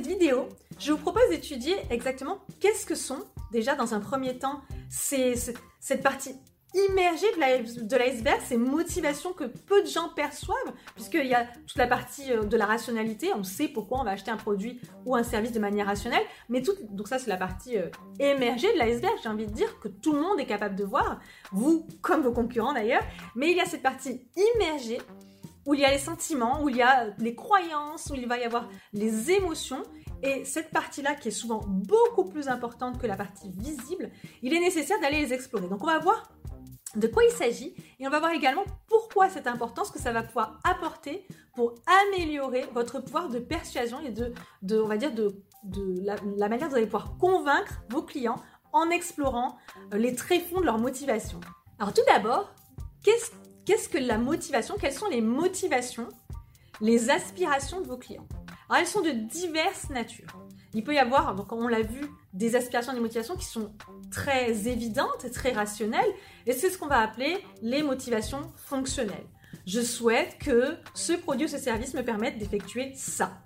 cette vidéo, je vous propose d'étudier exactement qu'est-ce que sont, déjà dans un premier temps, ces, cette partie immergée de l'iceberg, ces motivations que peu de gens perçoivent, puisqu'il y a toute la partie euh, de la rationalité, on sait pourquoi on va acheter un produit ou un service de manière rationnelle, mais tout, donc ça c'est la partie euh, émergée de l'iceberg, j'ai envie de dire que tout le monde est capable de voir, vous comme vos concurrents d'ailleurs, mais il y a cette partie immergée où il y a les sentiments, où il y a les croyances, où il va y avoir les émotions. Et cette partie-là, qui est souvent beaucoup plus importante que la partie visible, il est nécessaire d'aller les explorer. Donc on va voir de quoi il s'agit et on va voir également pourquoi cette importance que ça va pouvoir apporter pour améliorer votre pouvoir de persuasion et de, on va dire, de, la, manière dont vous allez pouvoir convaincre vos clients en explorant euh, les tréfonds de leur motivation. Alors tout d'abord, qu'est-ce Qu'est-ce que la motivation Quelles sont les motivations, les aspirations de vos clients? Alors, elles sont de diverses natures. Il peut y avoir, donc on l'a vu, des aspirations, des motivations qui sont très évidentes et très rationnelles, et c'est ce qu'on va appeler les motivations fonctionnelles. Je souhaite que ce produit ou ce service me permette d'effectuer ça.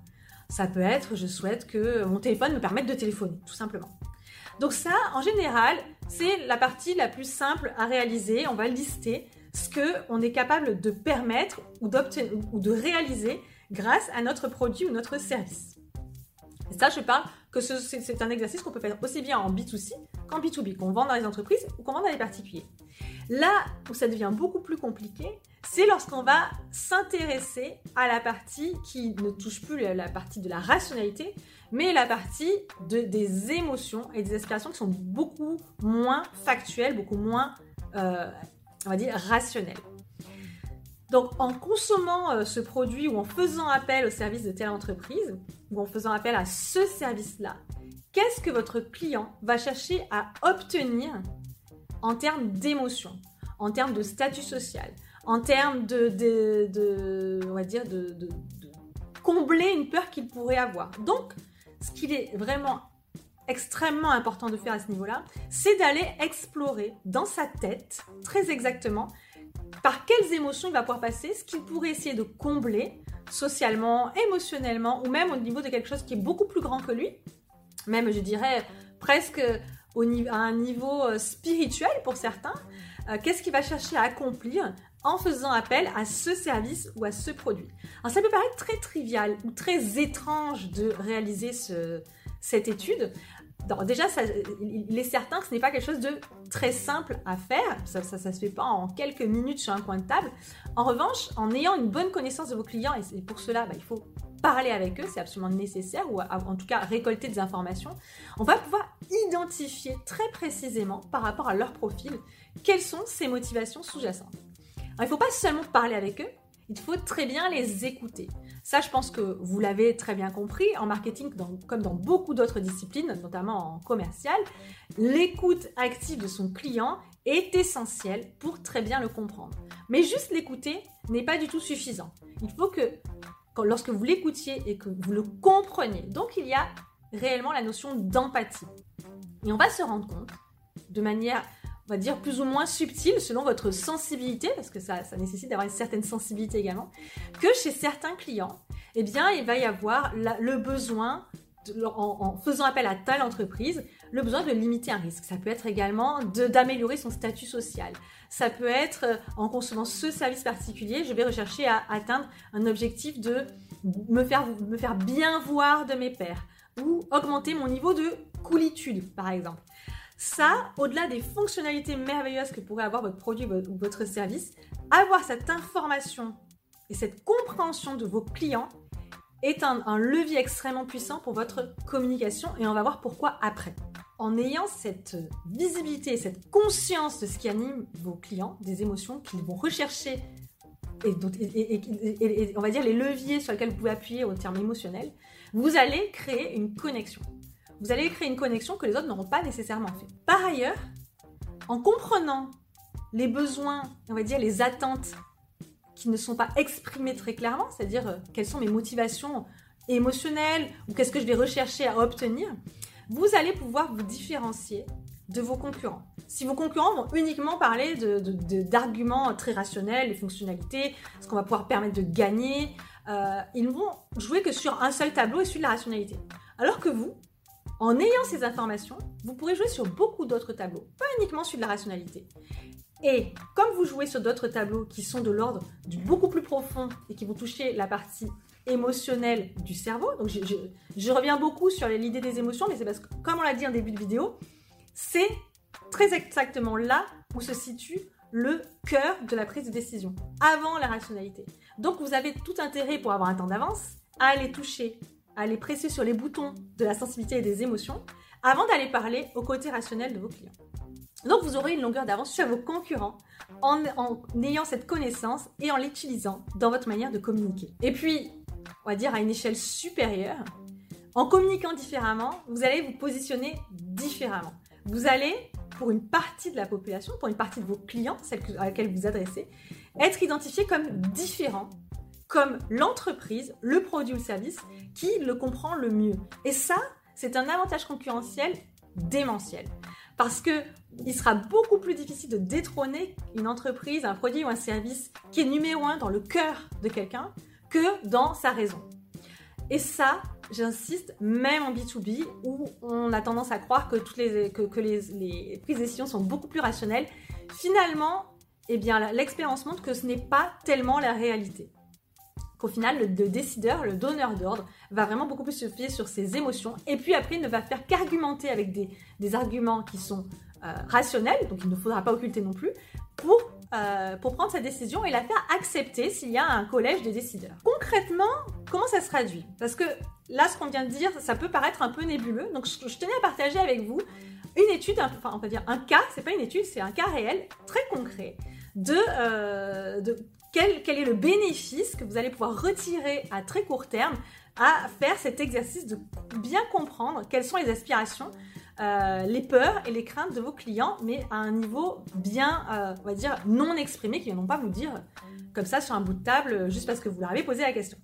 Ça peut être, je souhaite que mon téléphone me permette de téléphoner, tout simplement. Donc ça, en général, c'est la partie la plus simple à réaliser. On va lister ce qu'on est capable de permettre ou, ou de réaliser grâce à notre produit ou notre service. Et ça, je parle que c'est un exercice qu'on peut faire aussi bien en B2C qu'en B2B, qu'on vend dans les entreprises ou qu'on vend dans les particuliers. Là où ça devient beaucoup plus compliqué, c'est lorsqu'on va s'intéresser à la partie qui ne touche plus la partie de la rationalité, mais la partie de, des émotions et des aspirations qui sont beaucoup moins factuelles, beaucoup moins euh, on va dire, rationnel. Donc en consommant euh, ce produit ou en faisant appel au service de telle entreprise, ou en faisant appel à ce service-là, qu'est-ce que votre client va chercher à obtenir en termes d'émotion, en termes de statut social, en termes de, de combler une peur qu'il pourrait avoir? Donc, ce qu'il est vraiment extrêmement important de faire à ce niveau-là, c'est d'aller explorer dans sa tête, très exactement, par quelles émotions il va pouvoir passer, ce qu'il pourrait essayer de combler socialement, émotionnellement, ou même au niveau de quelque chose qui est beaucoup plus grand que lui, même je dirais presque au, à un niveau euh, spirituel pour certains, euh, qu'est-ce qu'il va chercher à accomplir en faisant appel à ce service ou à ce produit? Alors ça peut paraître très trivial ou très étrange de réaliser ce, cette étude, déjà, il est certain que ce n'est pas quelque chose de très simple à faire. Ça ne se fait pas en quelques minutes sur un coin de table. En revanche, en ayant une bonne connaissance de vos clients, et pour cela, bah, il faut parler avec eux, c'est absolument nécessaire, ou en tout cas récolter des informations, on va pouvoir identifier très précisément par rapport à leur profil quelles sont ces motivations sous-jacentes. il ne faut pas seulement parler avec eux, il faut très bien les écouter. Ça, je pense que vous l'avez très bien compris. En marketing, comme dans beaucoup d'autres disciplines, notamment en commercial, l'écoute active de son client est essentielle pour très bien le comprendre. Mais juste l'écouter n'est pas du tout suffisant. Il faut que, lorsque vous l'écoutiez et que vous le compreniez, donc il y a réellement la notion d'empathie. Et on va se rendre compte de manière on va dire, plus ou moins subtil selon votre sensibilité, parce que ça, nécessite d'avoir une certaine sensibilité également, que chez certains clients, eh bien, il va y avoir le besoin, en, faisant appel à telle entreprise, le besoin de limiter un risque. Ça peut être également d'améliorer son statut social. Ça peut être, euh, en consommant ce service particulier, je vais rechercher à atteindre un objectif de me faire, me faire bien voir de mes pairs ou augmenter mon niveau de coolitude, par exemple. Ça, au-delà des fonctionnalités merveilleuses que pourrait avoir votre produit ou votre service, avoir cette information et cette compréhension de vos clients est un, levier extrêmement puissant pour votre communication et on va voir pourquoi après. En ayant cette visibilité, cette conscience de ce qui anime vos clients, des émotions qu'ils vont rechercher et, on va dire les leviers sur lesquels vous pouvez appuyer au terme émotionnel, vous allez créer une connexion vous allez créer une connexion que les autres n'auront pas nécessairement fait. Par ailleurs, en comprenant les besoins, on va dire les attentes qui ne sont pas exprimées très clairement, c'est-à-dire euh, quelles sont mes motivations émotionnelles ou qu'est-ce que je vais rechercher à obtenir, vous allez pouvoir vous différencier de vos concurrents. Si vos concurrents vont uniquement parler d'arguments très rationnels, de fonctionnalités, ce qu'on va pouvoir permettre de gagner, euh, ils ne vont jouer que sur un seul tableau et celui de la rationalité. Alors que vous, en ayant ces informations, vous pourrez jouer sur beaucoup d'autres tableaux, pas uniquement sur de la rationalité. Et comme vous jouez sur d'autres tableaux qui sont de l'ordre du beaucoup plus profond et qui vont toucher la partie émotionnelle du cerveau, donc je, reviens beaucoup sur l'idée des émotions, mais c'est parce que, comme on l'a dit en début de vidéo, c'est très exactement là où se situe le cœur de la prise de décision, avant la rationalité. Donc vous avez tout intérêt pour avoir un temps d'avance à aller toucher, à aller presser sur les boutons de la sensibilité et des émotions, avant d'aller parler au côté rationnel de vos clients. Donc vous aurez une longueur d'avance sur vos concurrents en, ayant cette connaissance et en l'utilisant dans votre manière de communiquer. Et puis, on va dire à une échelle supérieure, en communiquant différemment, vous allez vous positionner différemment. Vous allez, pour une partie de la population, pour une partie de vos clients, celle à laquelle vous adressez, être identifié comme différent, comme l'entreprise, le produit ou le service qui le comprend le mieux. Et ça, c'est un avantage concurrentiel démentiel. Parce que il sera beaucoup plus difficile de détrôner une entreprise, un produit ou un service qui est numéro un dans le cœur de quelqu'un que dans sa raison. Et ça, j'insiste, même en B2B, où on a tendance à croire que, toutes les, que, les, les, prises de décision sont beaucoup plus rationnelles, finalement, eh bien, l'expérience montre que ce n'est pas tellement la réalité. Qu'au final, le, décideur, le donneur d'ordre, va vraiment beaucoup plus se fier sur ses émotions, et puis après, il ne va faire qu'argumenter avec des, des arguments qui sont euh, rationnel, donc il ne faudra pas occulter non plus, pour, euh, pour prendre sa décision et la faire accepter s'il y a un collège de décideurs. Concrètement, comment ça se traduit? Parce que là, ce qu'on vient de dire, ça peut paraître un peu nébuleux, donc je, tenais à partager avec vous une étude, enfin on peut dire un cas, c'est pas une étude, c'est un cas réel, très concret, de, euh, de quel, quel, est le bénéfice que vous allez pouvoir retirer à très court terme à faire cet exercice de bien comprendre quelles sont les aspirations euh, les peurs et les craintes de vos clients, mais à un niveau bien, euh, on va dire, non exprimé, qui ne vont pas vous dire comme ça sur un bout de table juste parce que vous leur avez posé la question.